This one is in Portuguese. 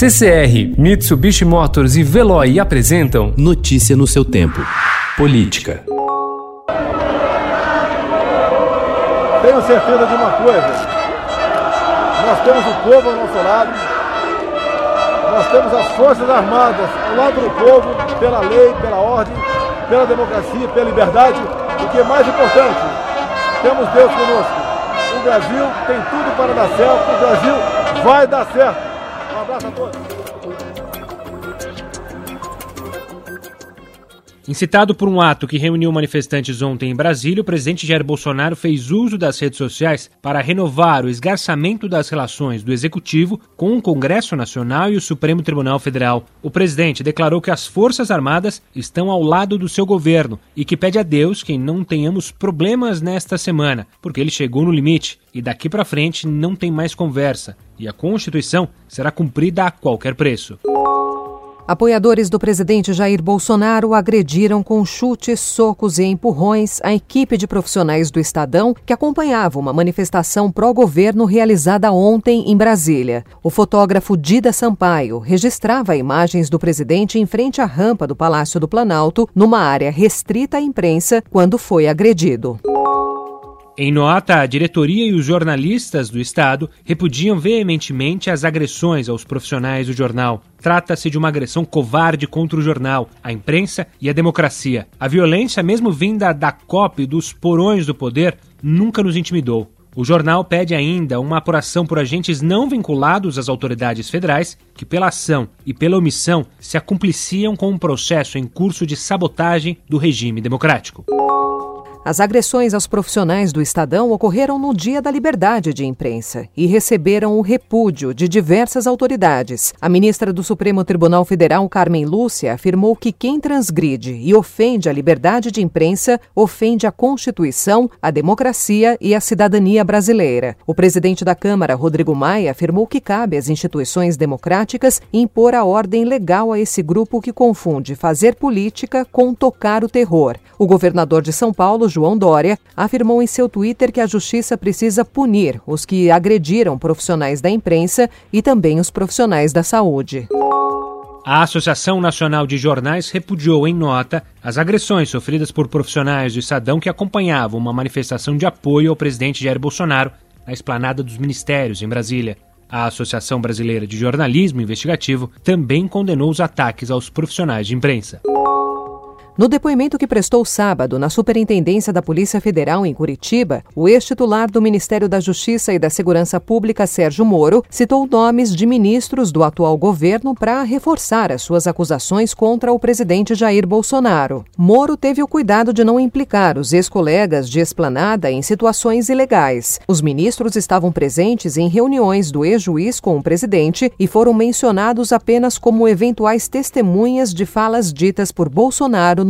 CCR, Mitsubishi Motors e Veloy apresentam Notícia no seu tempo. Política. Tenho certeza de uma coisa. Nós temos o povo ao nosso lado. Nós temos as Forças Armadas ao lado do povo, pela lei, pela ordem, pela democracia, pela liberdade. O que é mais importante, temos Deus conosco. O Brasil tem tudo para dar certo. O Brasil vai dar certo. Um abraço a todos. Incitado por um ato que reuniu manifestantes ontem em Brasília, o presidente Jair Bolsonaro fez uso das redes sociais para renovar o esgarçamento das relações do Executivo com o Congresso Nacional e o Supremo Tribunal Federal. O presidente declarou que as Forças Armadas estão ao lado do seu governo e que pede a Deus que não tenhamos problemas nesta semana, porque ele chegou no limite e daqui para frente não tem mais conversa e a Constituição será cumprida a qualquer preço. Apoiadores do presidente Jair Bolsonaro agrediram com chutes, socos e empurrões a equipe de profissionais do Estadão que acompanhava uma manifestação pró-governo realizada ontem em Brasília. O fotógrafo Dida Sampaio registrava imagens do presidente em frente à rampa do Palácio do Planalto, numa área restrita à imprensa, quando foi agredido. Em nota, a diretoria e os jornalistas do Estado repudiam veementemente as agressões aos profissionais do jornal. Trata-se de uma agressão covarde contra o jornal, a imprensa e a democracia. A violência, mesmo vinda da COP e dos porões do poder, nunca nos intimidou. O jornal pede ainda uma apuração por agentes não vinculados às autoridades federais que, pela ação e pela omissão, se acumpliciam com um processo em curso de sabotagem do regime democrático. As agressões aos profissionais do Estadão ocorreram no Dia da Liberdade de Imprensa e receberam o repúdio de diversas autoridades. A ministra do Supremo Tribunal Federal, Carmen Lúcia, afirmou que quem transgride e ofende a liberdade de imprensa ofende a Constituição, a democracia e a cidadania brasileira. O presidente da Câmara, Rodrigo Maia, afirmou que cabe às instituições democráticas impor a ordem legal a esse grupo que confunde fazer política com tocar o terror. O governador de São Paulo, João Dória, afirmou em seu Twitter que a justiça precisa punir os que agrediram profissionais da imprensa e também os profissionais da saúde. A Associação Nacional de Jornais repudiou em nota as agressões sofridas por profissionais do Estadão que acompanhavam uma manifestação de apoio ao presidente Jair Bolsonaro na esplanada dos ministérios em Brasília. A Associação Brasileira de Jornalismo Investigativo também condenou os ataques aos profissionais de imprensa. No depoimento que prestou sábado na Superintendência da Polícia Federal em Curitiba, o ex-titular do Ministério da Justiça e da Segurança Pública, Sérgio Moro, citou nomes de ministros do atual governo para reforçar as suas acusações contra o presidente Jair Bolsonaro. Moro teve o cuidado de não implicar os ex-colegas de esplanada em situações ilegais. Os ministros estavam presentes em reuniões do ex-juiz com o presidente e foram mencionados apenas como eventuais testemunhas de falas ditas por Bolsonaro